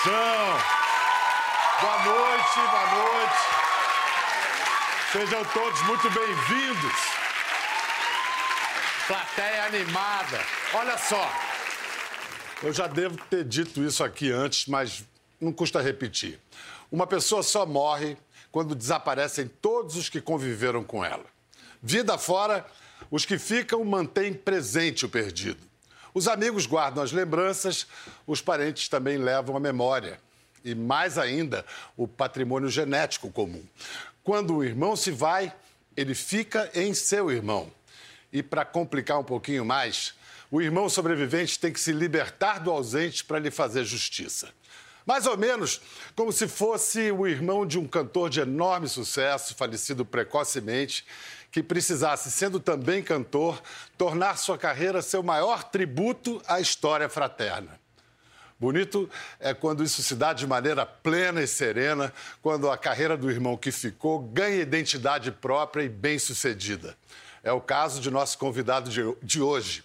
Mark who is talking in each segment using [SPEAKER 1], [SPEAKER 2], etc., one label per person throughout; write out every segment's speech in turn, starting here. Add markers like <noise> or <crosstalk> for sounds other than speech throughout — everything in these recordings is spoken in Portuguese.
[SPEAKER 1] emoção! Boa noite, boa noite. Sejam todos muito bem-vindos. Plateia animada. Olha só, eu já devo ter dito isso aqui antes, mas não custa repetir. Uma pessoa só morre quando desaparecem todos os que conviveram com ela. Vida fora, os que ficam mantêm presente o perdido. Os amigos guardam as lembranças, os parentes também levam a memória. E mais ainda, o patrimônio genético comum. Quando o irmão se vai, ele fica em seu irmão. E para complicar um pouquinho mais, o irmão sobrevivente tem que se libertar do ausente para lhe fazer justiça. Mais ou menos como se fosse o irmão de um cantor de enorme sucesso, falecido precocemente, que precisasse, sendo também cantor, tornar sua carreira seu maior tributo à história fraterna. Bonito é quando isso se dá de maneira plena e serena, quando a carreira do irmão que ficou ganha identidade própria e bem-sucedida. É o caso de nosso convidado de hoje.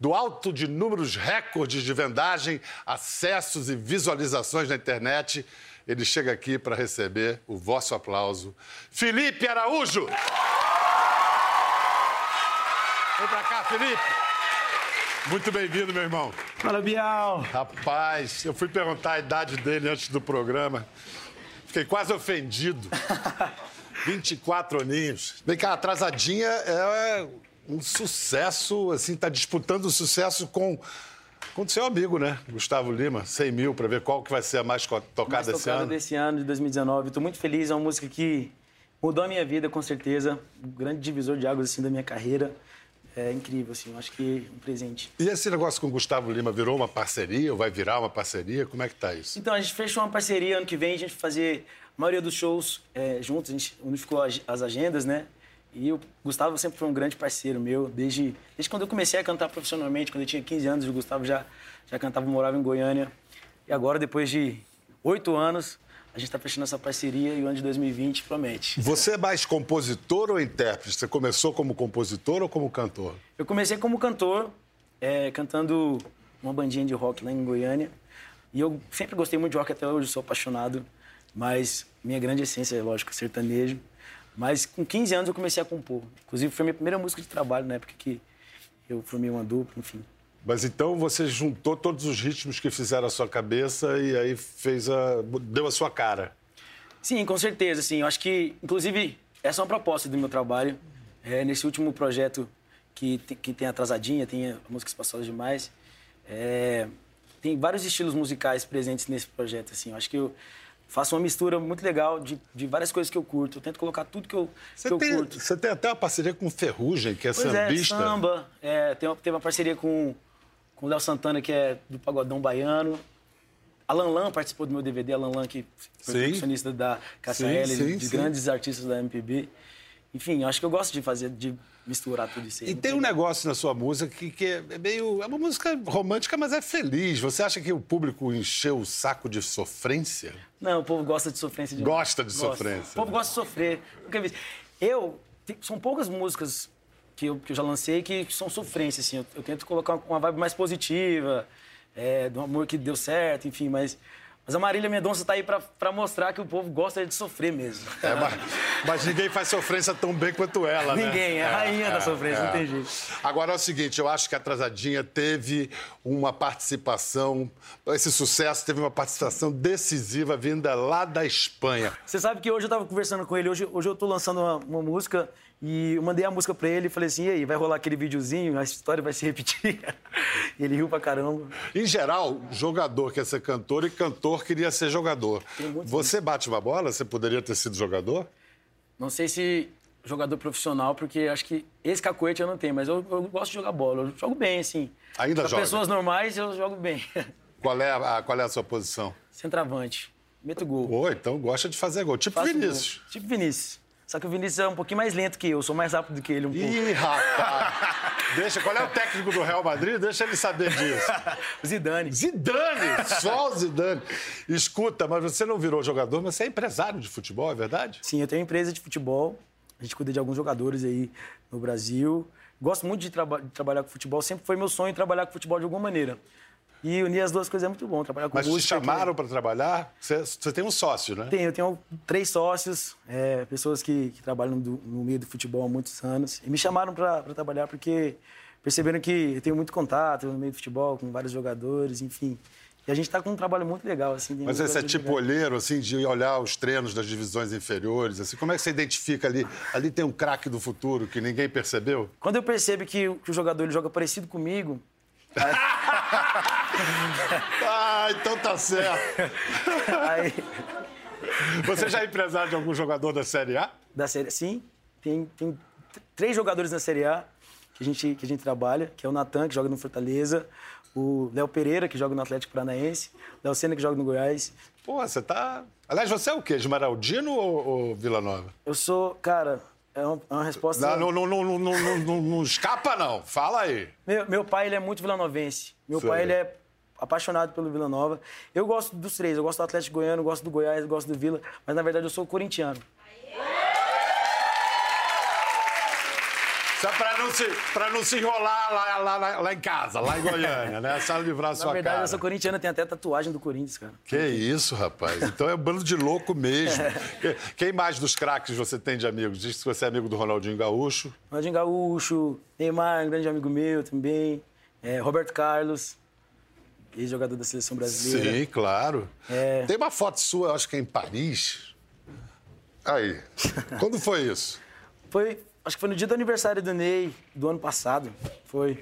[SPEAKER 1] Do alto de números recordes de vendagem, acessos e visualizações na internet, ele chega aqui para receber o vosso aplauso. Felipe Araújo! Vem pra cá, Felipe. Muito bem-vindo, meu irmão.
[SPEAKER 2] Fala, Bial.
[SPEAKER 1] Rapaz, eu fui perguntar a idade dele antes do programa. Fiquei quase ofendido. <laughs> 24 aninhos. Vem cá, Atrasadinha é um sucesso, assim, tá disputando o sucesso com com o seu amigo, né? Gustavo Lima, 100 mil, para ver qual que vai ser a mais tocada mais
[SPEAKER 2] esse
[SPEAKER 1] tocada
[SPEAKER 2] ano. desse ano, de 2019. Estou muito feliz, é uma música que mudou a minha vida, com certeza. Um grande divisor de águas, assim, da minha carreira é incrível, assim, acho que um presente.
[SPEAKER 1] E esse negócio com o Gustavo Lima virou uma parceria ou vai virar uma parceria? Como é que tá isso?
[SPEAKER 2] Então, a gente fechou uma parceria ano que vem, a gente vai fazer a maioria dos shows é, juntos, a gente unificou as agendas, né? E o Gustavo sempre foi um grande parceiro meu, desde, desde quando eu comecei a cantar profissionalmente, quando eu tinha 15 anos, o Gustavo já, já cantava, morava em Goiânia. E agora, depois de oito anos, a gente está fechando essa parceria e o ano de 2020 promete.
[SPEAKER 1] Você é mais compositor ou intérprete? Você começou como compositor ou como cantor?
[SPEAKER 2] Eu comecei como cantor, é, cantando uma bandinha de rock lá em Goiânia. E eu sempre gostei muito de rock, até hoje sou apaixonado. Mas minha grande essência é, lógico, sertanejo. Mas com 15 anos eu comecei a compor. Inclusive foi a minha primeira música de trabalho na época que eu formei uma dupla, enfim.
[SPEAKER 1] Mas então você juntou todos os ritmos que fizeram a sua cabeça e aí fez a. deu a sua cara.
[SPEAKER 2] Sim, com certeza, sim. Eu acho que, inclusive, essa é uma proposta do meu trabalho. É, nesse último projeto que, que tem Atrasadinha, tem músicas passadas demais. É, tem vários estilos musicais presentes nesse projeto, assim. Eu acho que eu faço uma mistura muito legal de, de várias coisas que eu curto. Eu tento colocar tudo que eu,
[SPEAKER 1] você
[SPEAKER 2] que eu
[SPEAKER 1] tem,
[SPEAKER 2] curto.
[SPEAKER 1] Você tem até uma parceria com Ferrugem, que é
[SPEAKER 2] pois
[SPEAKER 1] sambista.
[SPEAKER 2] É, samba. É, tem, uma, tem uma parceria com com o Léo Santana, que é do Pagodão Baiano. Alan Lan participou do meu DVD, Alan Lan, que foi sim. percussionista da Cassia L, sim, de sim. grandes artistas da MPB. Enfim, acho que eu gosto de fazer, de misturar tudo isso aí.
[SPEAKER 1] E tem um negócio na sua música que, que é meio. É uma música romântica, mas é feliz. Você acha que o público encheu o saco de sofrência?
[SPEAKER 2] Não, o povo gosta de sofrência demais.
[SPEAKER 1] Gosta de gosta. sofrência.
[SPEAKER 2] O povo gosta de sofrer. Eu. São poucas músicas que eu, que eu já lancei que, que são sofrência, assim. Eu, eu, tento colocar uma vibe mais positiva, é, do amor que deu certo, enfim, mas... Mas a Marília Mendonça está aí para mostrar que o povo gosta de sofrer mesmo.
[SPEAKER 1] É, mas, mas, ninguém faz sofrência tão bem quanto ela,
[SPEAKER 2] né? Ninguém, é a rainha é, da sofrência, é. não tem jeito.
[SPEAKER 1] Agora é o seguinte, eu acho que a Atrasadinha teve uma participação, esse sucesso teve uma participação decisiva vinda lá da Espanha.
[SPEAKER 2] Você sabe que hoje eu estava conversando com ele, hoje, hoje eu estou lançando uma, uma música e eu mandei a música pra ele e falei assim: e aí, vai rolar aquele videozinho, a história vai se repetir. <laughs> e ele riu pra caramba.
[SPEAKER 1] Em geral, jogador quer ser cantor e cantor queria ser jogador. Você bate uma bola? Você poderia ter sido jogador?
[SPEAKER 2] Não sei se jogador profissional, porque acho que esse cacoete eu não tenho, mas eu, eu gosto de jogar bola. Eu jogo bem, assim.
[SPEAKER 1] Ainda pra joga?
[SPEAKER 2] pessoas normais, eu jogo bem. <laughs>
[SPEAKER 1] Qual é a, qual é a sua posição?
[SPEAKER 2] Centravante. Meto gol.
[SPEAKER 1] Pô, então gosta de fazer gol. Tipo Faço Vinícius.
[SPEAKER 2] Gol. Tipo Vinícius. Só que o Vinícius é um pouquinho mais lento que eu, sou mais rápido que ele um pouco.
[SPEAKER 1] Ih, rapaz! Deixa, qual é o técnico do Real Madrid? Deixa ele saber disso. <laughs>
[SPEAKER 2] Zidane.
[SPEAKER 1] Zidane! Só o Zidane. Escuta, mas você não virou jogador, mas você é empresário de futebol, é verdade?
[SPEAKER 2] Sim, eu tenho empresa de futebol. A gente cuida de alguns jogadores aí no Brasil. Gosto muito de, traba de trabalhar com futebol. Sempre foi meu sonho trabalhar com futebol de alguma maneira. E unir as duas coisas é muito bom, trabalhar com
[SPEAKER 1] Mas te
[SPEAKER 2] música. que-
[SPEAKER 1] chamaram para trabalhar? Você, tem um sócio, né?
[SPEAKER 2] Tenho, eu tenho três sócios, é, pessoas que, que trabalham do- no meio do futebol há muitos anos. E me chamaram para trabalhar porque perceberam que eu tenho muito contato no meio do futebol, com vários jogadores, enfim. E a gente está com um trabalho muito legal, assim.
[SPEAKER 1] Mas esse é tipo olheiro, assim, de olhar os treinos das divisões inferiores, assim. Como é que você identifica ali? Ali tem um craque do futuro que ninguém percebeu?
[SPEAKER 2] Quando eu percebo que, o- que o jogador ele joga parecido comigo, <laughs>
[SPEAKER 1] Ah, então tá certo.
[SPEAKER 2] aí,
[SPEAKER 1] Você já é empresário de algum jogador da Série A?
[SPEAKER 2] da série, sim, tem, tem três jogadores na Série A que a gente, que a gente trabalha, que é o Natan, que joga no Fortaleza, o Léo Pereira, que joga no Atlético Paranaense, o Léo Senna, que joga no Goiás.
[SPEAKER 1] Pô, você tá. Aliás, você é o quê? Esmeraldino ou, ou Vila Nova?
[SPEAKER 2] Eu sou, cara, é uma, é uma resposta...
[SPEAKER 1] Não, não, não, não, não, não, não- não escapa, não. Fala aí.
[SPEAKER 2] Meu, meu pai, ele é muito vilanovense. Meu pai, ele é apaixonado pelo Vila Nova. Eu gosto dos três. Eu gosto do Atlético Goiano, gosto do Goiás, gosto do Vila. Mas, na verdade, eu sou corintiano.
[SPEAKER 1] Só pra não se, pra não se enrolar lá, lá, lá, lá em casa, lá em Goiânia, né? Só livrar a <laughs>
[SPEAKER 2] Na
[SPEAKER 1] sua
[SPEAKER 2] verdade,
[SPEAKER 1] cara.
[SPEAKER 2] eu sou corintiano. Tenho até tatuagem do Corinthians, cara.
[SPEAKER 1] Que isso, rapaz. Então é um bando de louco mesmo. <laughs> Que- Quem mais dos craques você tem de amigos? Diz que você é amigo do Ronaldinho Gaúcho.
[SPEAKER 2] Ronaldinho Gaúcho, Neymar, um grande amigo meu também. É, Roberto Carlos, ex-jogador da Seleção Brasileira.
[SPEAKER 1] Sim, claro.
[SPEAKER 2] É.
[SPEAKER 1] Tem uma foto sua, acho que é em Paris. Aí. <laughs> Quando foi isso?
[SPEAKER 2] Foi, acho que foi no dia do aniversário do Ney, do ano passado. Foi.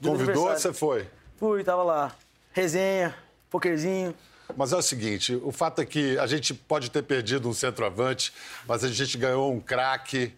[SPEAKER 2] Dia do
[SPEAKER 1] Convidou, você foi.
[SPEAKER 2] Fui, tava lá. Resenha, pokerzinho.
[SPEAKER 1] Mas é o seguinte, o fato é que a gente pode ter perdido um centroavante, mas a gente ganhou um craque,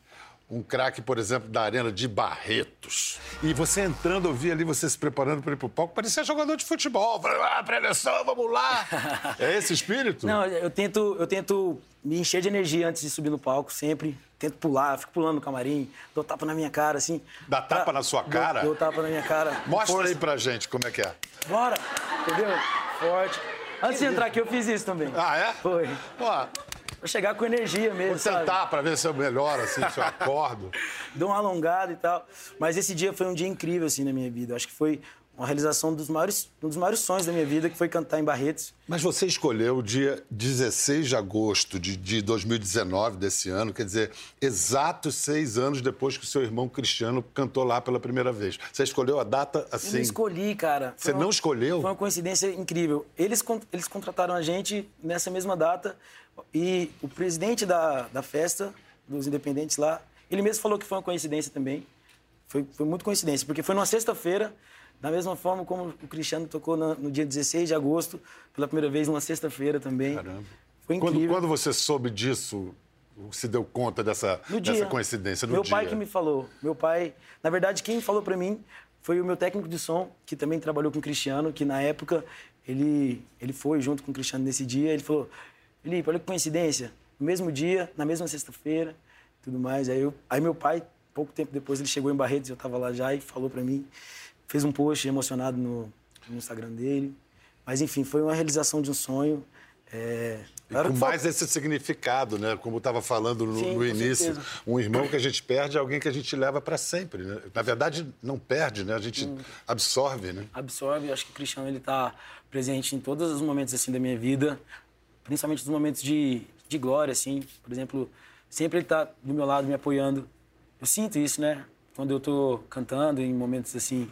[SPEAKER 1] um craque, por exemplo, da arena de Barretos. E você entrando, eu vi ali você se preparando para ir pro palco, parecia jogador de futebol. Falei, ah, pré-eleição, vamos lá. <laughs> É esse espírito?
[SPEAKER 2] Não, eu tento, eu tento me encher de energia antes de subir no palco, sempre. Tento pular, fico pulando no camarim, dou tapa na minha cara, assim.
[SPEAKER 1] Dá tapa na sua
[SPEAKER 2] Dou-
[SPEAKER 1] cara?
[SPEAKER 2] Dou, tapa na minha cara.
[SPEAKER 1] Mostra
[SPEAKER 2] Força.
[SPEAKER 1] aí pra gente como é que é.
[SPEAKER 2] Bora! Entendeu? Forte. Antes de entrar aqui, eu fiz isso também.
[SPEAKER 1] Ah, é?
[SPEAKER 2] Foi.
[SPEAKER 1] Pô,
[SPEAKER 2] Pra chegar com energia mesmo,
[SPEAKER 1] vou
[SPEAKER 2] sabe?
[SPEAKER 1] tentar pra ver se eu melhoro, assim, se eu acordo. <laughs>
[SPEAKER 2] Dou uma alongada e tal. Mas esse dia foi um dia incrível, assim, na minha vida. Eu Acho que foi uma realização dos maiores, um dos maiores sonhos da minha vida, que foi cantar em Barretos.
[SPEAKER 1] Mas você escolheu o dia 16 de agosto de, de 2019, desse ano, quer dizer, exatos seis anos depois que o seu irmão Cristiano cantou lá pela primeira vez. Você escolheu a data
[SPEAKER 2] Eu
[SPEAKER 1] assim?
[SPEAKER 2] não escolhi, cara. Foi
[SPEAKER 1] Você não escolheu?
[SPEAKER 2] Foi uma coincidência incrível. Eles, eles contrataram a gente nessa mesma data e o presidente da, da festa, dos independentes lá, ele mesmo falou que foi uma coincidência também. Foi, foi muito coincidência, porque foi numa sexta-feira, da mesma forma como o Cristiano tocou na- no dia 16 de agosto, pela primeira vez numa sexta-feira também.
[SPEAKER 1] Caramba.
[SPEAKER 2] Foi
[SPEAKER 1] Quando,
[SPEAKER 2] incrível.
[SPEAKER 1] quando você soube disso, se deu conta dessa,
[SPEAKER 2] No
[SPEAKER 1] dessa coincidência no
[SPEAKER 2] meu
[SPEAKER 1] dia?
[SPEAKER 2] pai que me falou. Meu pai, na verdade, quem falou pra mim foi o meu técnico de som, que também trabalhou com o Cristiano, que na época ele ele foi junto com o Cristiano nesse dia. Ele falou: Felipe, olha que coincidência. No mesmo dia, na mesma sexta-feira, tudo mais. Aí, eu, aí meu pai, pouco tempo depois, ele chegou em Barretos, eu tava lá já e falou pra mim, fez um post emocionado no, no Instagram dele. Mas enfim, foi uma realização de um sonho. É,
[SPEAKER 1] com mais esse significado, né? Como eu estava falando no,
[SPEAKER 2] Sim,
[SPEAKER 1] no início,
[SPEAKER 2] certeza.
[SPEAKER 1] um irmão que a gente perde é alguém que a gente leva para sempre, né? Na verdade, não perde, né? A gente
[SPEAKER 2] Hum.
[SPEAKER 1] absorve, né?
[SPEAKER 2] absorve. Acho que o Cristiano ele tá presente em todos os momentos assim da minha vida, principalmente nos momentos de, de glória, assim. Por exemplo, sempre ele tá do meu lado me apoiando. Eu sinto isso, né? Quando eu tô cantando em momentos assim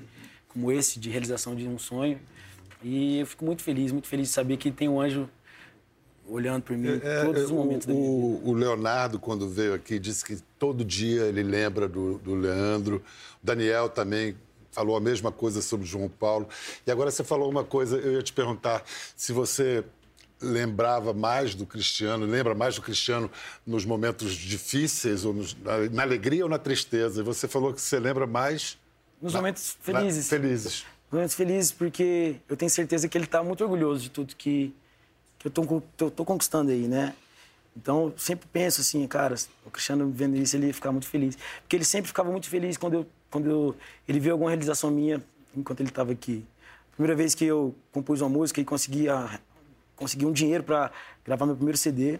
[SPEAKER 2] como esse de realização de um sonho. E eu fico muito feliz, muito feliz de saber que tem um anjo olhando por mim
[SPEAKER 1] É,
[SPEAKER 2] todos os
[SPEAKER 1] o-
[SPEAKER 2] momentos da minha vida.
[SPEAKER 1] o, o Leonardo, quando veio aqui, disse que todo dia ele lembra do, do Leandro. O Daniel também falou a mesma coisa sobre o João Paulo. E agora você falou uma coisa, eu ia te perguntar se você lembrava mais do Cristiano, lembra mais do Cristiano nos momentos difíceis, ou nos- na, na alegria ou na tristeza. E você falou que você lembra mais...
[SPEAKER 2] Nos
[SPEAKER 1] na-
[SPEAKER 2] momentos
[SPEAKER 1] na-
[SPEAKER 2] felizes.
[SPEAKER 1] felizes.
[SPEAKER 2] momentos felizes porque eu tenho certeza que ele está muito orgulhoso de tudo que, que eu tô, tô, tô conquistando aí, né? Então, eu sempre penso assim, cara, o Cristiano vendo isso, ele ia ficar muito feliz. Porque ele sempre ficava muito feliz quando, eu, quando eu, ele viu alguma realização minha enquanto ele estava aqui. Primeira vez que eu compus uma música e consegui, a- consegui um dinheiro para gravar meu primeiro CD,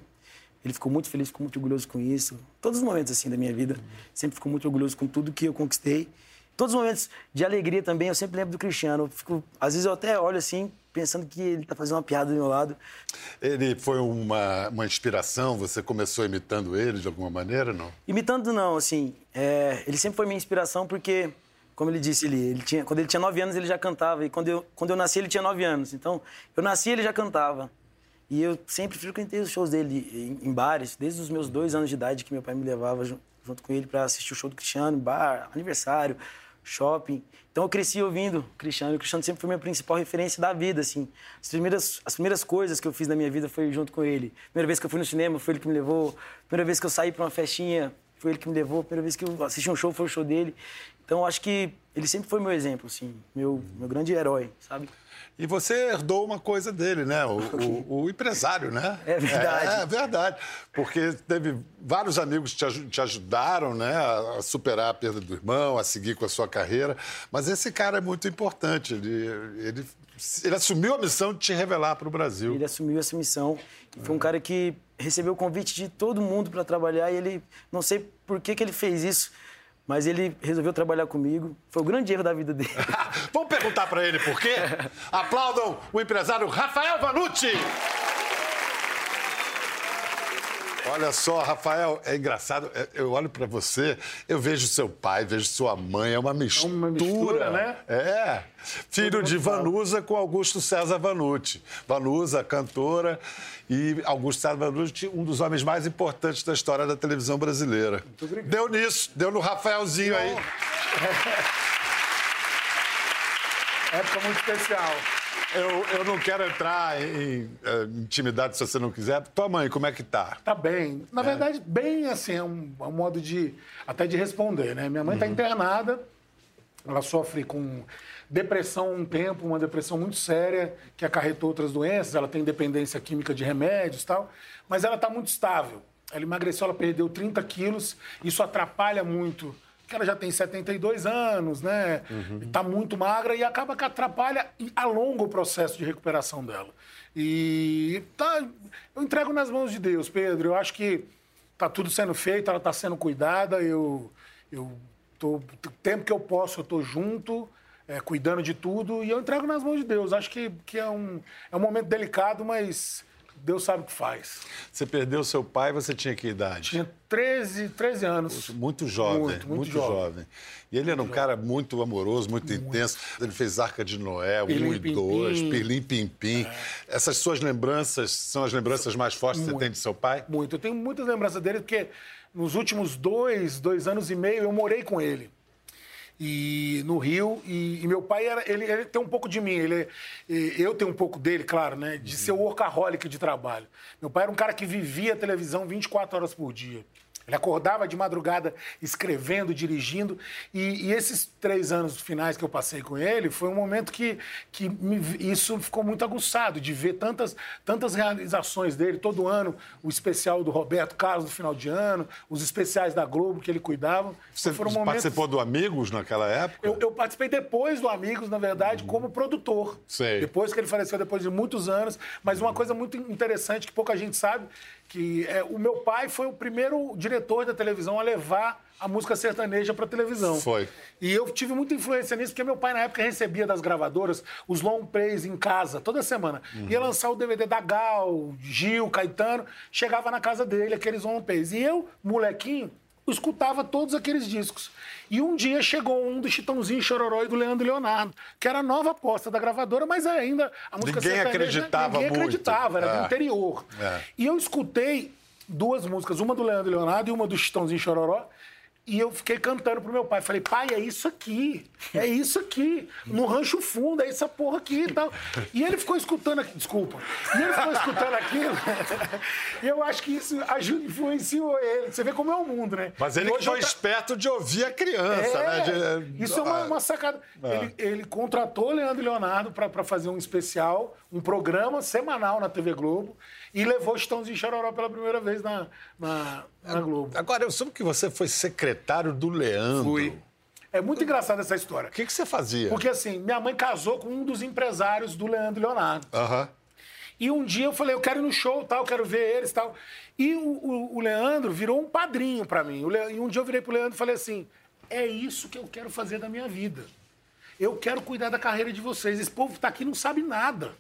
[SPEAKER 2] ele ficou muito feliz, ficou muito orgulhoso com isso. Todos os momentos assim da minha vida, sempre ficou muito orgulhoso com tudo que eu conquistei. todos os momentos de alegria também, eu sempre lembro do Cristiano. Eu fico, às vezes eu até olho assim, pensando que ele tá fazendo uma piada do meu lado.
[SPEAKER 1] Ele foi uma, uma inspiração? Você começou imitando ele de alguma maneira, não?
[SPEAKER 2] Imitando não, assim, é, ele sempre foi minha inspiração porque, como ele disse, ele, ele tinha, quando ele tinha nove anos ele já cantava e quando eu, quando eu nasci ele tinha nove anos. Então, eu nasci ele já cantava. E eu sempre frequentei os shows dele em, em bares, desde os meus dois anos de idade que meu pai me levava junto com ele para assistir o show do Cristiano, bar, aniversário, shopping. Então eu cresci ouvindo Cristiano. O Cristiano sempre foi minha principal referência da vida, assim. As primeiras, as primeiras coisas que eu fiz na minha vida foi junto com ele. Primeira vez que eu fui no cinema, foi ele que me levou. Primeira vez que eu saí para uma festinha, foi ele que me levou. Primeira vez que eu assisti um show, foi o show dele. Então acho que ele sempre foi meu exemplo, assim, meu, meu grande herói, sabe?
[SPEAKER 1] E você herdou uma coisa dele, né? O, <laughs> o, o empresário, né?
[SPEAKER 2] É verdade.
[SPEAKER 1] É, é, verdade. Porque teve vários amigos que te, te ajudaram né, a superar a perda do irmão, a seguir com a sua carreira. Mas esse cara é muito importante. Ele, ele, ele assumiu a missão de te revelar para o Brasil.
[SPEAKER 2] Ele assumiu essa missão. E foi um cara que recebeu o convite de todo mundo para trabalhar. E ele, não sei por que, que ele fez isso mas ele resolveu trabalhar comigo. Foi o grande erro da vida dele. <laughs>
[SPEAKER 1] Vamos perguntar para ele por quê? <laughs> Aplaudam o empresário Rafael Vanucci! Olha só, Rafael, é engraçado. É, eu olho para você, eu vejo seu pai, vejo sua mãe, é uma mistura. É uma mistura, né? É. Filho de Vanusa com Augusto César Vanucci. Vanusa, cantora, e Augusto César Vanucci, um dos homens mais importantes da história da televisão brasileira. Muito obrigado. Deu nisso, deu no Rafaelzinho aí. <laughs>
[SPEAKER 3] Época muito especial.
[SPEAKER 1] Eu, eu não quero entrar em, em, eh, intimidade se você não quiser. Tua mãe, como é que tá?
[SPEAKER 3] Tá bem. Na é. verdade, bem assim, é um, é um, modo de até de responder, né? Minha mãe está uhum. internada, ela sofre com depressão um tempo, uma depressão muito séria, que acarretou outras doenças, ela tem dependência química de remédios e tal, mas ela está muito estável. Ela emagreceu, ela perdeu 30 quilos, isso atrapalha muito ela já tem 72 anos, né? Uhum. Está muito magra e acaba que atrapalha e alonga o processo de recuperação dela. E tá, eu entrego nas mãos de Deus, Pedro. Eu acho que está tudo sendo feito, ela está sendo cuidada. Eu, eu tô, o tempo que eu posso, eu estou junto, é, cuidando de tudo e eu entrego nas mãos de Deus. Acho que, que é, um, é um momento delicado, mas Deus sabe o que faz.
[SPEAKER 1] Você perdeu seu pai, você tinha que idade?
[SPEAKER 3] Tinha 13, 13 anos.
[SPEAKER 1] Muito jovem, muito, muito, muito jovem. jovem. E ele era um cara muito amoroso, muito, muito, intenso. Ele fez Arca de Noé, Pilim, um e dois, Pirlim Pim Pim. É. Essas suas lembranças são as lembranças mais fortes que você tem de seu pai?
[SPEAKER 3] Muito. Eu tenho muitas lembranças dele, porque nos últimos dois, dois anos e meio eu morei com ele e no Rio e, e, meu pai era ele, ele, tem um pouco de mim ele eu tenho um pouco dele claro né de ser workaholic de trabalho. Meu pai era um cara que vivia televisão 24 horas por dia ele acordava de madrugada escrevendo, dirigindo. E, e, esses três anos finais que eu passei com ele, foi um momento que, que me, isso ficou muito aguçado, de ver tantas, tantas realizações dele. Todo ano, o especial do Roberto Carlos no final de ano, os especiais da Globo que ele cuidava.
[SPEAKER 1] Você foram momentos... participou do Amigos naquela época?
[SPEAKER 3] Eu, eu participei depois do Amigos, na verdade, uhum. como produtor.
[SPEAKER 1] Sei.
[SPEAKER 3] Depois que ele faleceu, depois de muitos anos. Mas uma coisa muito interessante que pouca gente sabe que é, o meu pai foi o primeiro diretor da televisão a levar a música sertaneja para televisão.
[SPEAKER 1] Foi.
[SPEAKER 3] E eu tive muita influência nisso, porque meu pai, na época, recebia das gravadoras os long plays em casa, toda semana. Uhum. Ia lançar o DVD da Gal, Gil, Caetano, chegava na casa dele, aqueles long plays. E eu, molequinho, escutava todos aqueles discos. E um dia chegou um do Chitãozinho Chororó e do Leandro Leonardo, que era a nova aposta da gravadora, mas ainda a música
[SPEAKER 1] Ninguém acreditava
[SPEAKER 3] ninguém
[SPEAKER 1] muito.
[SPEAKER 3] acreditava, era é. do interior. É. E eu escutei duas músicas, uma do Leandro Leonardo e uma do Chitãozinho Chororó, e eu fiquei cantando pro meu pai. Falei, pai, é isso aqui. É isso aqui. No rancho fundo, é essa porra aqui e tal. E ele ficou escutando aqui. Desculpa. E ele ficou escutando aquilo. <laughs> e eu acho que isso ajuda, influenciou ele. Você vê como é o mundo, né?
[SPEAKER 1] Mas ele foi tra... esperto de ouvir a criança, é,
[SPEAKER 3] né? De... Isso é uma, uma sacada. É. Ele, ele, contratou o Leandro Leonardo para fazer um especial, um programa semanal na TV Globo e levou Estãozinho Chororó pela primeira vez na, na, na, Globo.
[SPEAKER 1] Agora, eu soube que você foi secretário do Leandro.
[SPEAKER 3] Fui. É muito engraçada essa história.
[SPEAKER 1] O que, que você fazia?
[SPEAKER 3] Porque assim, minha mãe casou com um dos empresários do Leandro Leonardo.
[SPEAKER 1] Aham. Uhum.
[SPEAKER 3] E um dia eu falei, eu quero ir no show, tal, quero ver eles tal. E o, o, o Leandro virou um padrinho para mim. Le... E um dia eu virei pro Leandro e falei assim: é isso que eu quero fazer da minha vida. Eu quero cuidar da carreira de vocês. Esse povo que está aqui não sabe nada.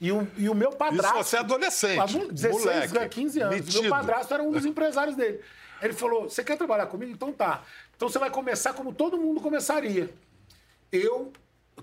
[SPEAKER 3] E o, e o meu padrasto.
[SPEAKER 1] Isso você é adolescente.
[SPEAKER 3] 16,
[SPEAKER 1] moleque,
[SPEAKER 3] 15 anos.
[SPEAKER 1] metido.
[SPEAKER 3] Meu padrasto era um dos empresários dele. Ele falou: Você quer trabalhar comigo? Então tá. Então você vai começar como todo mundo começaria. Eu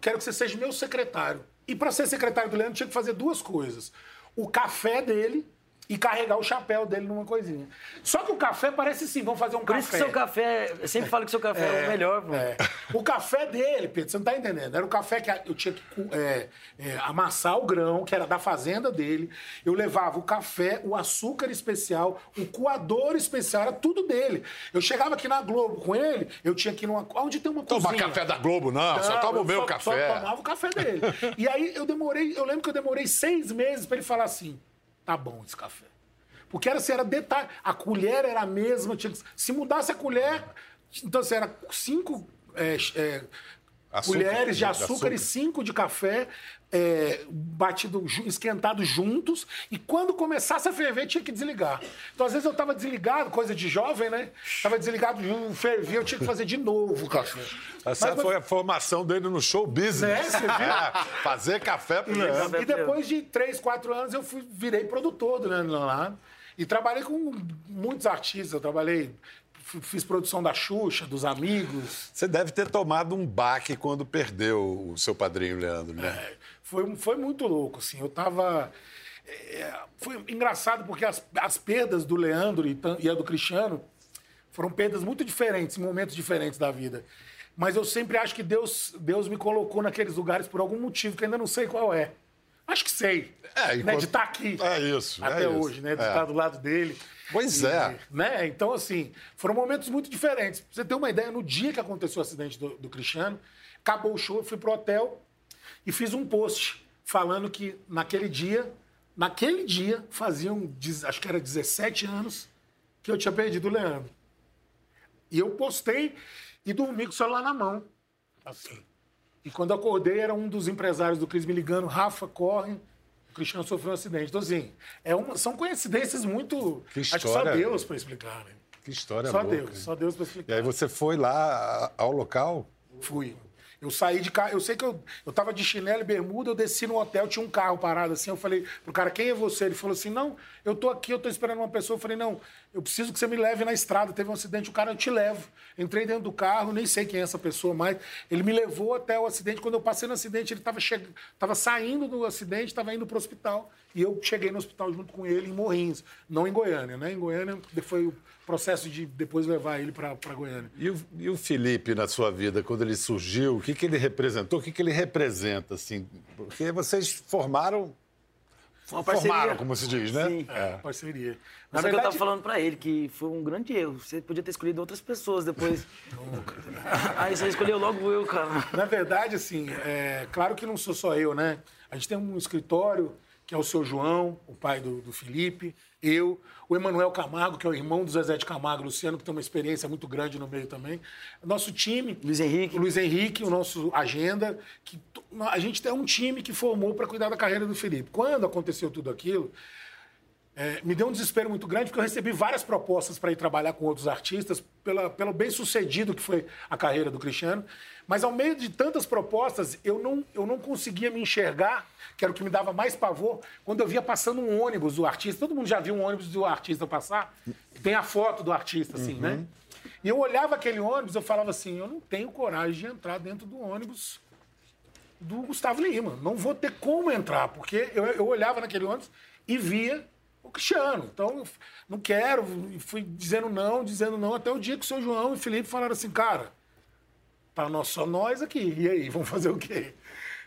[SPEAKER 3] quero que você seja meu secretário. E para ser secretário do Leandro, tinha que fazer duas coisas: o café dele e carregar o chapéu dele numa coisinha. Só que o café parece sim, vamos fazer um
[SPEAKER 2] Por
[SPEAKER 3] café.
[SPEAKER 2] isso que seu café. Eu sempre falo que seu café é, o melhor, pô.
[SPEAKER 3] É. O café dele, Pedro, você não tá entendendo. Era o café que eu tinha que é, é, amassar o grão, que era da fazenda dele. Eu levava o café, o açúcar especial, o coador especial, era tudo dele. Eu chegava aqui na Globo com ele, eu tinha que ir numa. Onde tem uma
[SPEAKER 1] Toma
[SPEAKER 3] cozinha.
[SPEAKER 1] café da Globo, não, só
[SPEAKER 3] Não,
[SPEAKER 1] toma o
[SPEAKER 3] eu
[SPEAKER 1] meu
[SPEAKER 3] só-
[SPEAKER 1] café.
[SPEAKER 3] Só tomava o café dele. e aí eu demorei, eu lembro que eu demorei seis meses para ele falar assim: tá bom esse café. Porque era assim, era detalhe. A colher era a mesma, tinha que- se mudasse a colher, então assim, era cinco é, é,
[SPEAKER 1] Açúcar,
[SPEAKER 3] colheres de
[SPEAKER 1] de
[SPEAKER 3] açúcar,
[SPEAKER 1] açúcar.
[SPEAKER 3] e cinco de café. é, batido, esquentado juntos, e quando começasse a ferver, tinha que desligar. Então, às vezes, eu estava desligado, coisa de jovem, né? Tava desligado, fervia, eu tinha que fazer de novo o café.
[SPEAKER 1] Essa
[SPEAKER 3] Mas-
[SPEAKER 1] foi a formação dele no show business.
[SPEAKER 3] Né, você viu?
[SPEAKER 1] É, <laughs> fazer café pro.
[SPEAKER 3] E depois de três, quatro anos, eu fui, virei produtor do Leandro Leonardo. E trabalhei com muitos artistas. Eu trabalhei, fiz produção da Xuxa, dos amigos.
[SPEAKER 1] Você deve ter tomado um baque quando perdeu o seu padrinho, Leandro, né?
[SPEAKER 3] É, Foi, foi muito louco, assim. Eu tava... é, foi engraçado porque as, as perdas do Leandro e, e a do Cristiano foram perdas muito diferentes, em momentos diferentes da vida. Mas eu sempre acho que Deus, Deus me colocou naqueles lugares por algum motivo que ainda não sei qual é. Acho que sei.
[SPEAKER 1] É,
[SPEAKER 3] né,
[SPEAKER 1] enquanto-
[SPEAKER 3] De estar aqui.
[SPEAKER 1] É isso, é
[SPEAKER 3] Até
[SPEAKER 1] isso.
[SPEAKER 3] hoje, né? De
[SPEAKER 1] É.
[SPEAKER 3] estar do lado dele.
[SPEAKER 1] Pois
[SPEAKER 3] E,
[SPEAKER 1] é.
[SPEAKER 3] Né? Então, assim, foram momentos muito diferentes. Pra você ter uma ideia, no dia que aconteceu o acidente do, do Cristiano, acabou o show, eu fui pro hotel e fiz um post falando que naquele dia, naquele dia, faziam, dez- acho que era 17 anos, que eu tinha perdido o Leandro. E eu postei e dormi com o celular na mão. Assim. E quando eu acordei, era um dos empresários do Cris me ligando, Rafa, corre. Cristiano sofreu um acidente. Então, assim, é uma, são coincidências muito.
[SPEAKER 1] Que
[SPEAKER 3] Acho que só
[SPEAKER 1] história.
[SPEAKER 3] Deus para explicar, né?
[SPEAKER 1] Que história
[SPEAKER 3] Só. Deus, só Deus para
[SPEAKER 1] E
[SPEAKER 3] explicar.
[SPEAKER 1] aí você foi lá ao local?
[SPEAKER 3] Fui. Eu saí de carro, eu sei que eu, eu tava de chinelo e bermuda, eu desci no hotel, tinha um carro parado assim, eu falei pro cara, quem é você? Ele falou assim, não, eu tô aqui, eu tô esperando uma pessoa. Eu falei, não, eu preciso que você me leve na estrada, teve um acidente, o cara, eu te levo. Entrei dentro do carro, nem sei quem é essa pessoa mais. Ele me levou até o acidente, quando eu passei no acidente, ele tava, che... tava saindo do acidente, tava indo pro hospital. E eu cheguei no hospital junto com ele em Morrinhos, não em Goiânia, né? Em Goiânia foi o processo de depois levar ele para Goiânia.
[SPEAKER 1] E o, e o Felipe, na sua vida, quando ele surgiu, o que, que ele representou? O que, que ele representa, assim? Porque vocês formaram...
[SPEAKER 2] Uma parceria.
[SPEAKER 1] Formaram, como se diz, né?
[SPEAKER 2] Sim.
[SPEAKER 1] É.
[SPEAKER 3] Parceria.
[SPEAKER 2] Mas só que eu tava falando pra ele que foi um grande erro. Você podia ter escolhido outras pessoas depois. <laughs> Aí você escolheu logo eu, cara.
[SPEAKER 3] Na verdade, assim, é, claro que não sou só eu, né? A gente tem um escritório que é o seu João, o pai do, do Felipe, eu, o Emanuel Camargo, que é o irmão do Zezé de Camargo, Luciano, que tem uma experiência muito grande no meio também. Nosso time.
[SPEAKER 2] Luiz Henrique.
[SPEAKER 3] O Luiz Henrique, o nosso agenda. Que, a gente tem um time que formou para cuidar da carreira do Felipe. Quando aconteceu tudo aquilo, é, me deu um desespero muito grande, porque eu recebi várias propostas para ir trabalhar com outros artistas, pela, pelo bem sucedido que foi a carreira do Cristiano. Mas ao meio de tantas propostas, eu não, eu não conseguia me enxergar, que era o que me dava mais pavor, quando eu via passando um ônibus do artista. Todo mundo já viu um ônibus do artista passar? Tem a foto do artista, assim, né? E eu olhava aquele ônibus, eu falava assim: eu não tenho coragem de entrar dentro do ônibus do Gustavo Lima. Não vou ter como entrar, porque eu, eu olhava naquele ônibus e via o Cristiano. Então, não quero, e fui dizendo não, dizendo não, até o dia que o seu João e o Felipe falaram assim, cara, tá nós, só nós aqui. E aí, vamos fazer o quê?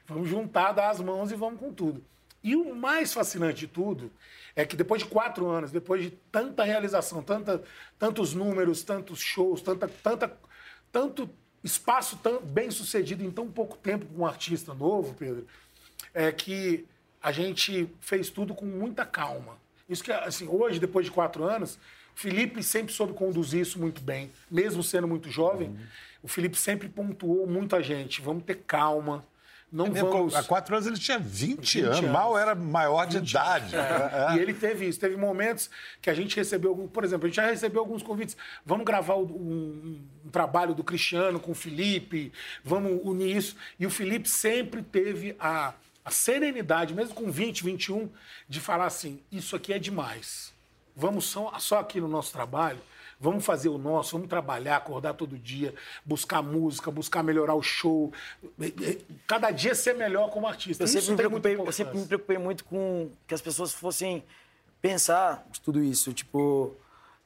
[SPEAKER 3] Vamos juntar, dar as mãos e vamos com tudo. E o mais fascinante de tudo é que depois de quatro anos, depois de tanta realização, tanta, tantos números, tantos shows, tanta, tanta, tanto espaço tão bem sucedido em tão pouco tempo com um artista novo, Pedro, é que a gente fez tudo com muita calma. Isso que, assim, hoje, depois de quatro anos, o Felipe sempre soube conduzir isso muito bem, mesmo sendo muito jovem. O Felipe sempre pontuou muito a gente. Vamos ter calma, não
[SPEAKER 1] Ele-
[SPEAKER 3] vamos...
[SPEAKER 1] Há quatro anos ele tinha 20,
[SPEAKER 3] 20
[SPEAKER 1] anos,
[SPEAKER 3] anos.
[SPEAKER 1] mal era maior de idade.
[SPEAKER 3] É, E ele teve isso. Teve momentos que a gente recebeu, por exemplo, a gente já recebeu alguns convites. Vamos gravar o- um, um trabalho do Cristiano com o Felipe, vamos unir isso. E o Felipe sempre teve a, a serenidade, mesmo com 20, 21, de falar assim: isso aqui é demais. Vamos só, só aqui no nosso trabalho. Vamos fazer o nosso, vamos trabalhar, acordar todo dia, buscar música, buscar melhorar o show. Cada dia ser melhor como artista.
[SPEAKER 2] Eu
[SPEAKER 3] Isso
[SPEAKER 2] sempre, me preocupei, eu sempre me preocupei muito com que as pessoas fossem pensar tudo isso. Tipo,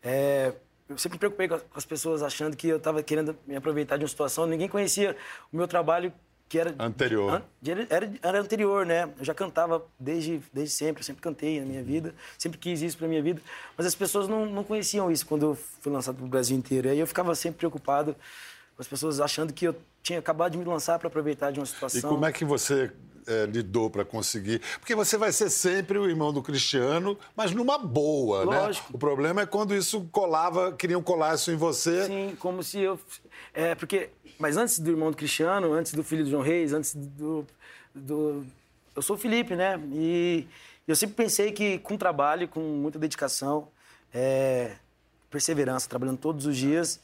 [SPEAKER 2] é, eu sempre me preocupei com as pessoas achando que eu estava querendo me aproveitar de uma situação. Ninguém conhecia o meu trabalho que era
[SPEAKER 1] Anterior.
[SPEAKER 2] An- de- Era, era anterior, né? Eu já cantava desde, desde sempre, eu sempre cantei na minha vida, sempre quis isso pra minha vida. Mas as pessoas não, não conheciam isso quando eu fui lançado pro Brasil inteiro. Aí eu ficava sempre preocupado com as pessoas achando que eu tinha acabado de me lançar para aproveitar de uma
[SPEAKER 1] E
[SPEAKER 2] situação.
[SPEAKER 1] como é que você eh, lidou para conseguir? Porque você vai ser sempre o irmão do Cristiano, mas numa boa,
[SPEAKER 2] Lógico.
[SPEAKER 1] né? O problema é quando isso colava, queriam colar isso em você.
[SPEAKER 2] Sim, como se eu. É, porque. Mas antes do irmão do Cristiano, antes do filho do João Reis, antes do. do eu sou o Felipe, né? E eu sempre pensei que com trabalho, com muita dedicação, é, perseverança, trabalhando todos os dias,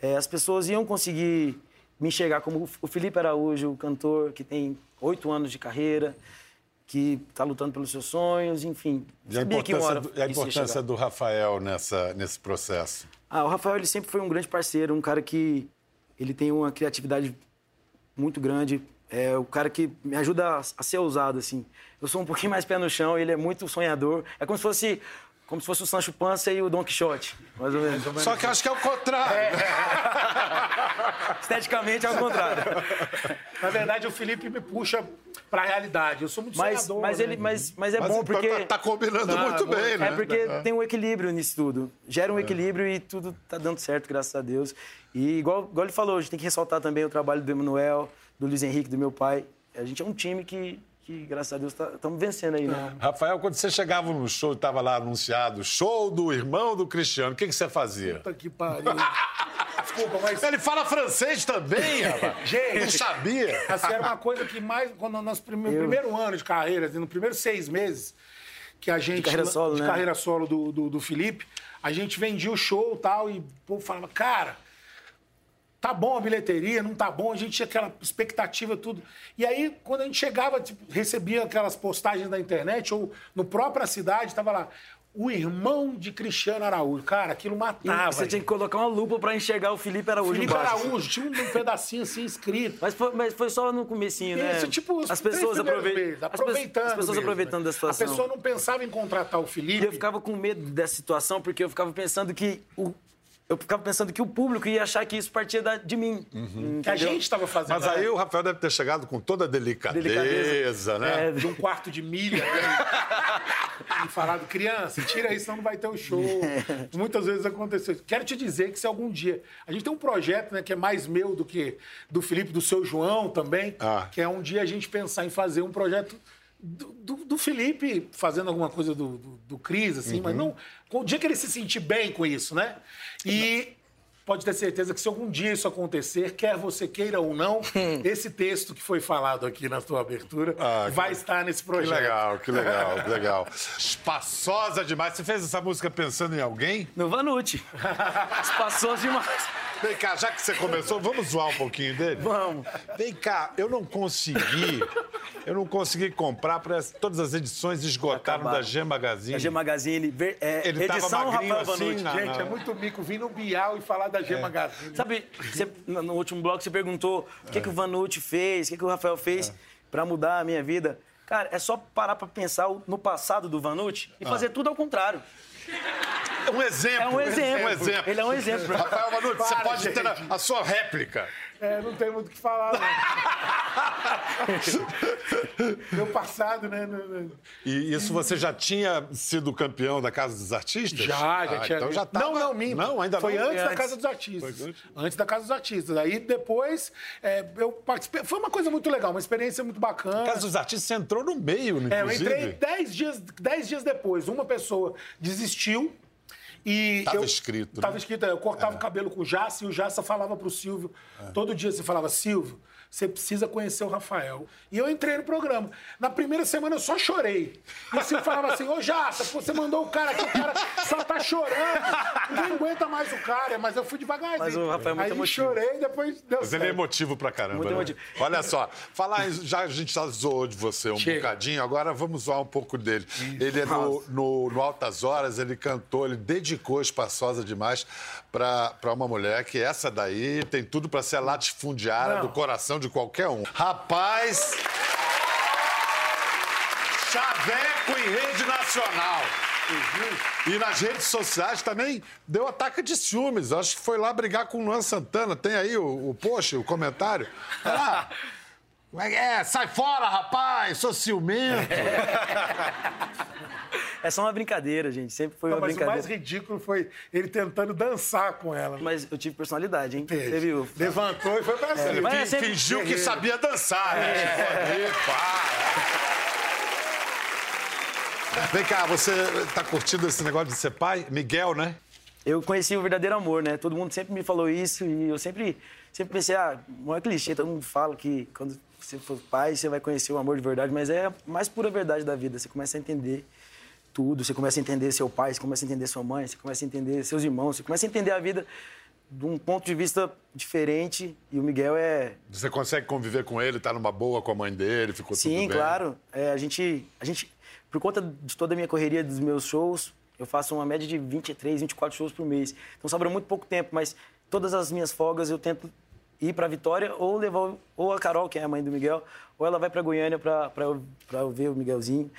[SPEAKER 2] é, as pessoas iam conseguir me enxergar como o Felipe Araújo, o cantor que tem oito anos de carreira, que está lutando pelos seus sonhos, enfim.
[SPEAKER 1] E a importância, do, e a importância do Rafael nessa, nesse processo.
[SPEAKER 2] Ah, o Rafael ele sempre foi um grande parceiro, um cara que ele tem uma criatividade muito grande, é o cara que me ajuda a, ser ousado assim. Eu sou um pouquinho mais pé no chão, ele é muito sonhador. É como se fosse como se fosse o Sancho Panza e o Don Quixote, mais ou menos.
[SPEAKER 1] Só que eu acho que é o contrário. <laughs>
[SPEAKER 2] Esteticamente é o contrário.
[SPEAKER 3] Na verdade, o Felipe me puxa pra realidade. Eu sou muito
[SPEAKER 2] Mas,
[SPEAKER 3] sonhador.
[SPEAKER 2] mas,
[SPEAKER 3] né?
[SPEAKER 2] ele, mas, mas é
[SPEAKER 1] Mas
[SPEAKER 2] bom
[SPEAKER 1] então
[SPEAKER 2] porque
[SPEAKER 1] tá, tá combinando
[SPEAKER 3] Tá,
[SPEAKER 1] muito
[SPEAKER 3] bom.
[SPEAKER 1] bem, né?
[SPEAKER 2] É porque tem um equilíbrio nisso tudo. Gera um equilíbrio e tudo tá dando certo, graças a Deus. E igual, igual ele falou, a gente tem que ressaltar também o trabalho do Emanuel, do Luiz Henrique, do meu pai. A gente é um time que, que graças a Deus, estamos vencendo aí, né?
[SPEAKER 1] Rafael, quando você chegava no show e estava lá anunciado, show do irmão do Cristiano, o que, que você fazia?
[SPEAKER 3] Puta que pariu. <laughs> Desculpa, mas.
[SPEAKER 1] Ele fala francês também, <laughs> rapaz.
[SPEAKER 3] Gente.
[SPEAKER 1] Não sabia.
[SPEAKER 3] Assim, era uma coisa que mais. Quando no nosso prime- primeiro ano de carreira, assim, no primeiro seis meses que a gente.
[SPEAKER 2] carreira solo,
[SPEAKER 3] de
[SPEAKER 2] né?
[SPEAKER 3] carreira solo do, do, do Felipe, a gente vendia o show e tal, e o povo falava, cara. Tá bom a bilheteria, não tá bom, a gente tinha aquela expectativa, tudo. E aí, quando a gente chegava, tipo, recebia aquelas postagens da internet, ou no própria cidade, tava lá, o irmão de Cristiano Araújo. Cara, aquilo
[SPEAKER 2] E
[SPEAKER 3] matava.
[SPEAKER 2] você tinha que colocar uma lupa pra enxergar o Felipe Araújo
[SPEAKER 3] Felipe
[SPEAKER 2] embaixo.
[SPEAKER 3] Araújo, tinha um pedacinho assim escrito.
[SPEAKER 2] Mas foi, mas foi só no comecinho, né?
[SPEAKER 3] Isso, tipo, os
[SPEAKER 2] as pessoas aprovei-
[SPEAKER 3] meses, aproveitando.
[SPEAKER 2] As pessoas
[SPEAKER 3] mesmo,
[SPEAKER 2] aproveitando
[SPEAKER 3] né?
[SPEAKER 2] da situação.
[SPEAKER 3] A pessoa não pensava em contratar o Felipe.
[SPEAKER 2] E eu ficava com medo dessa situação, porque eu ficava pensando que o. Eu ficava pensando que o público ia achar que isso partia da- de mim.
[SPEAKER 3] que a gente estava fazendo.
[SPEAKER 1] Mas aí o Rafael deve ter chegado com toda a delicadeza,
[SPEAKER 2] Delicadeza.
[SPEAKER 1] né?
[SPEAKER 2] É,
[SPEAKER 3] de um quarto de milha né? <laughs> e falado, criança, tira isso, senão não vai ter o show. <laughs> Muitas vezes aconteceu isso. Quero te dizer que se algum dia. A gente tem um projeto né, que é mais meu do que do Felipe, do seu João também,
[SPEAKER 1] Ah.
[SPEAKER 3] que é um dia a gente pensar em fazer um projeto. Do, do, do Felipe fazendo alguma coisa do, do, do Cris, assim, mas não. O dia que ele se sentir bem com isso, né? E pode ter certeza que se algum dia isso acontecer, quer você queira ou não, <laughs> esse texto que foi falado aqui na tua abertura
[SPEAKER 1] Ah, que-
[SPEAKER 3] vai estar nesse
[SPEAKER 1] Que
[SPEAKER 3] projeto.
[SPEAKER 1] legal, que legal, <laughs> que legal. Espaçosa demais. Você fez essa música pensando em alguém?
[SPEAKER 2] No Vanucci. <laughs> Espaçoso demais.
[SPEAKER 1] Vem cá, já que você começou, vamos zoar um pouquinho dele?
[SPEAKER 2] Vamos.
[SPEAKER 1] Vem cá, eu não consegui, eu não consegui comprar, para todas as edições esgotaram
[SPEAKER 2] Acabaram.
[SPEAKER 1] da G Magazine.
[SPEAKER 2] A G Magazine, ver- é,
[SPEAKER 1] Ele tava
[SPEAKER 2] edição
[SPEAKER 1] magrinho
[SPEAKER 2] Rafael
[SPEAKER 1] assim,
[SPEAKER 2] Vanucci.
[SPEAKER 1] na-
[SPEAKER 3] Gente, é muito mico vir no Bial e falar da G Magazine.
[SPEAKER 2] Sabe, você- no último bloco você perguntou o que, que o Vanucci fez, o que, que o Rafael fez pra mudar a minha vida. Cara, é só parar pra pensar no passado do Vanucci e fazer tudo ao contrário.
[SPEAKER 1] É um exemplo.
[SPEAKER 2] É um exemplo.
[SPEAKER 1] Um exemplo.
[SPEAKER 2] Ele é um exemplo.
[SPEAKER 1] Rafael Vanucci, você
[SPEAKER 3] Para,
[SPEAKER 1] pode ter a, a sua réplica.
[SPEAKER 3] É, não tem muito o que falar, não. <laughs> Meu passado, né?
[SPEAKER 1] E isso você já tinha sido campeão da Casa dos Artistas?
[SPEAKER 3] Já, já
[SPEAKER 1] Ah,
[SPEAKER 3] tinha.
[SPEAKER 1] Então já tava...
[SPEAKER 3] Não, não, minto.
[SPEAKER 1] Não, ainda
[SPEAKER 3] Foi
[SPEAKER 1] não.
[SPEAKER 3] antes da
[SPEAKER 2] Antes.
[SPEAKER 3] Casa dos Artistas.
[SPEAKER 1] Foi
[SPEAKER 3] antes.
[SPEAKER 1] antes?
[SPEAKER 3] da Casa dos Artistas. Aí depois é, eu participei. Foi uma coisa muito legal, uma experiência muito bacana.
[SPEAKER 1] Casa dos Artistas você entrou no meio,
[SPEAKER 3] É, eu
[SPEAKER 1] inclusive.
[SPEAKER 3] entrei dez dias, dez dias depois. Uma pessoa desistiu E
[SPEAKER 1] Tava
[SPEAKER 3] eu,
[SPEAKER 1] escrito, né?
[SPEAKER 3] Tava escrito, eu cortava o cabelo com o Jassa e o Jassa falava pro Silvio. Todo dia você falava, Silvio, você precisa conhecer o Rafael. E eu entrei no programa. Na primeira semana eu só chorei. E Silvio falava assim, ô Jassa, pô, você mandou o cara aqui, o cara só tá chorando. Ninguém aguenta mais o cara, mas eu fui devagarzinho.
[SPEAKER 2] Mas o Rafael é muito
[SPEAKER 3] Aí
[SPEAKER 2] emotivo.
[SPEAKER 3] chorei e depois deu
[SPEAKER 1] Mas ele é
[SPEAKER 3] certo.
[SPEAKER 1] emotivo pra caramba.
[SPEAKER 2] Muito
[SPEAKER 1] né?
[SPEAKER 2] emotivo.
[SPEAKER 1] Olha só, falar já a gente já zoou de você um
[SPEAKER 3] Chega.
[SPEAKER 1] bocadinho, agora vamos zoar um pouco dele. Ele é no, no, no Altas Horas, ele cantou, ele dedicou Espaçosa demais pra pra uma mulher que essa daí tem tudo pra ser a latifundiária
[SPEAKER 3] Não.
[SPEAKER 1] do coração de qualquer um. Rapaz. Chaveco em rede nacional. E nas redes sociais também deu ataque de ciúmes. Acho que foi lá brigar com o Luan Santana. Tem aí o, o post, o comentário. <laughs> Ah, como é que é? Sai fora, rapaz! Sou ciumento. <laughs>
[SPEAKER 2] É só uma brincadeira, gente. Sempre foi
[SPEAKER 3] Não,
[SPEAKER 2] uma
[SPEAKER 3] mas o
[SPEAKER 2] brincadeira.
[SPEAKER 3] mais ridículo foi ele tentando dançar com ela.
[SPEAKER 2] Mas eu tive personalidade, hein?
[SPEAKER 3] Teve.
[SPEAKER 2] Teve o...
[SPEAKER 3] Levantou e foi pra cima.
[SPEAKER 2] mas é sempre-
[SPEAKER 1] Fingiu que sabia dançar, né? <laughs> Ali, pá. Vem cá, você tá curtindo esse negócio de ser pai? Miguel, né?
[SPEAKER 2] Eu conheci o verdadeiro amor, né? Todo mundo sempre me falou isso e eu sempre, sempre pensei, ah, não é clichê, todo mundo fala que quando você for pai, você vai conhecer o amor de verdade, mas é a mais pura verdade da vida. Você começa a entender tudo, você começa a entender seu pai, você começa a entender sua mãe, você começa a entender seus irmãos, você começa a entender a vida de um ponto de vista diferente e o Miguel é
[SPEAKER 1] Você consegue conviver com ele, tá numa boa com a mãe dele, ficou tudo
[SPEAKER 2] Sim,
[SPEAKER 1] bem?
[SPEAKER 2] claro. É, a, gente, a gente, por conta de toda a minha correria dos meus shows, eu faço uma média de 23, 24 shows por mês. Então sobra muito pouco tempo, mas todas as minhas folgas eu tento ir para Vitória ou levar ou a Carol, que é a mãe do Miguel, ou ela vai para Goiânia para eu, ver o Miguelzinho.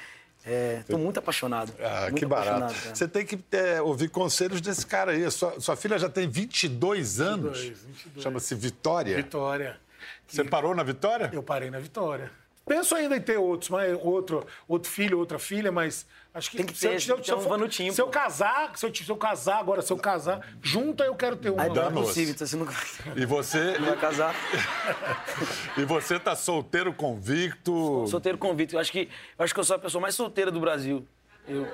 [SPEAKER 2] Estou muito apaixonado.
[SPEAKER 1] Ah,
[SPEAKER 2] muito
[SPEAKER 1] que barato. Você tem que é, ouvir conselhos desse cara aí. Sua, sua filha já tem 22 anos.
[SPEAKER 3] 22, 22.
[SPEAKER 1] Chama-se Vitória.
[SPEAKER 3] Vitória.
[SPEAKER 1] Você parou na Vitória?
[SPEAKER 3] Eu parei na Vitória. Penso ainda em ter outros, mas outro, outro filho, outra filha, mas acho que,
[SPEAKER 2] Tem que
[SPEAKER 3] se, eu,
[SPEAKER 2] ter,
[SPEAKER 3] se, eu, se, eu
[SPEAKER 2] um
[SPEAKER 3] for-
[SPEAKER 2] vanutinho,
[SPEAKER 3] se eu casar, se eu, se eu casar agora, se eu casar, junto eu quero ter um.
[SPEAKER 2] Aí não é possível, então você nunca
[SPEAKER 1] E você,
[SPEAKER 2] não vai casar. <laughs>
[SPEAKER 1] e você tá solteiro convicto.
[SPEAKER 2] Solteiro convicto. Eu acho que eu acho que eu sou a pessoa mais solteira do Brasil. Eu,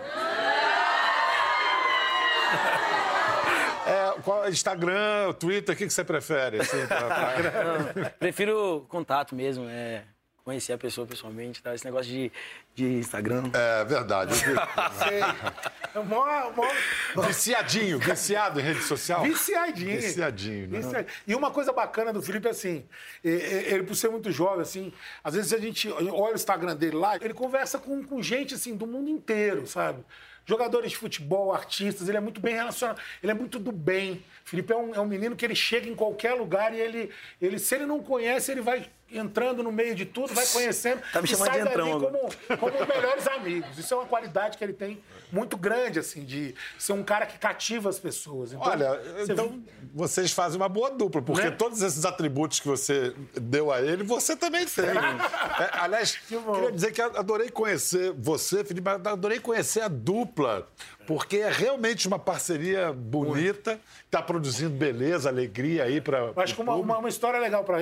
[SPEAKER 1] É, qual, Instagram, Twitter, o que, que você prefere? assim, pra- pra- <laughs>
[SPEAKER 2] Prefiro contato mesmo, é conhecer a pessoa pessoalmente, tá? Esse negócio de, de Instagram.
[SPEAKER 1] É verdade. <laughs>
[SPEAKER 3] Sei. Mó- mó-
[SPEAKER 1] Viciadinho, viciado em rede social?
[SPEAKER 3] Viciadinho.
[SPEAKER 1] Viciadinho, né?
[SPEAKER 3] Viciadinho. E uma coisa bacana do Felipe é assim, ele por ser muito jovem, assim, às vezes a gente olha o Instagram dele lá, ele conversa com, com gente, assim, do mundo inteiro, sabe? Jogadores de futebol, artistas, ele é muito bem relacionado, ele é muito do bem. Felipe é um, é um menino que ele chega em qualquer lugar e ele, ele, se ele não conhece, ele vai entrando no meio de tudo, vai conhecendo
[SPEAKER 2] Tá me
[SPEAKER 3] e
[SPEAKER 2] chamando
[SPEAKER 3] sai
[SPEAKER 2] de entrão
[SPEAKER 3] dali como, como melhores amigos. Isso é uma qualidade que ele tem muito grande, assim, de ser um cara que cativa as pessoas. Então,
[SPEAKER 1] Olha,
[SPEAKER 3] você
[SPEAKER 1] então vocês fazem uma boa dupla, porque
[SPEAKER 3] Né?
[SPEAKER 1] todos esses atributos que você deu a ele, você também tem. É, aliás,
[SPEAKER 3] bom.
[SPEAKER 1] queria dizer que adorei conhecer você, Felipe, mas adorei conhecer a dupla, porque é realmente uma parceria bonita, está produzindo beleza, alegria aí para.
[SPEAKER 3] Acho que uma, uma, uma história legal para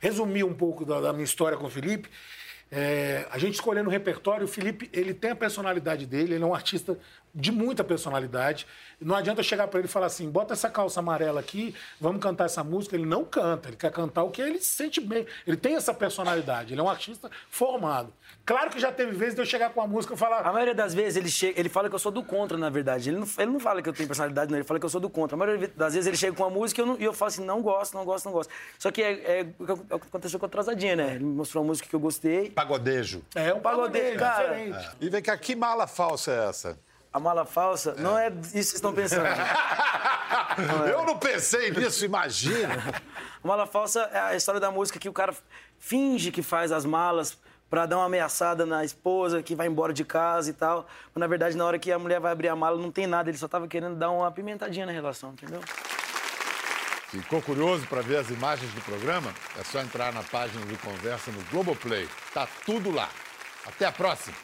[SPEAKER 3] resumir um pouco da, da minha história com o Felipe. É, a gente escolhendo o repertório, o Felipe ele tem a personalidade dele, ele é um artista de muita personalidade. Não adianta eu chegar para ele e falar assim: bota essa calça amarela aqui, vamos cantar essa música. Ele não canta, ele quer cantar o que ele se sente bem. Ele tem essa personalidade, ele é um artista formado. Claro que já teve vezes de eu chegar com a música e
[SPEAKER 2] A
[SPEAKER 3] falar.
[SPEAKER 2] maioria das vezes ele, chega, ele fala que eu sou do contra, na verdade. Ele não, ele não fala que eu tenho personalidade, não. Ele fala que eu sou do contra. A maioria das vezes ele chega com a música e eu, não- e eu falo assim, não gosto, não gosto, não gosto. Só que é, é o que aconteceu com a Atrasadinha, né? Ele me mostrou uma música que eu gostei.
[SPEAKER 1] Pagodejo.
[SPEAKER 3] É um
[SPEAKER 2] Pagodeiro,
[SPEAKER 3] pagodeiro,
[SPEAKER 2] cara.
[SPEAKER 3] diferente.
[SPEAKER 1] E vem cá, que mala falsa é essa?
[SPEAKER 2] A mala falsa, não é isso que vocês estão pensando. <laughs>
[SPEAKER 1] Eu não pensei nisso, imagina.
[SPEAKER 2] A mala falsa é a história da música que o cara finge que faz as malas pra dar uma ameaçada na esposa que vai embora de casa e tal. Mas na verdade, na hora que a mulher vai abrir a mala, não tem nada. Ele só tava querendo dar uma apimentadinha na relação, entendeu?
[SPEAKER 1] Ficou curioso para ver as imagens do programa? É só entrar na página do Conversa no Globoplay. Tá tudo lá. Até a próxima.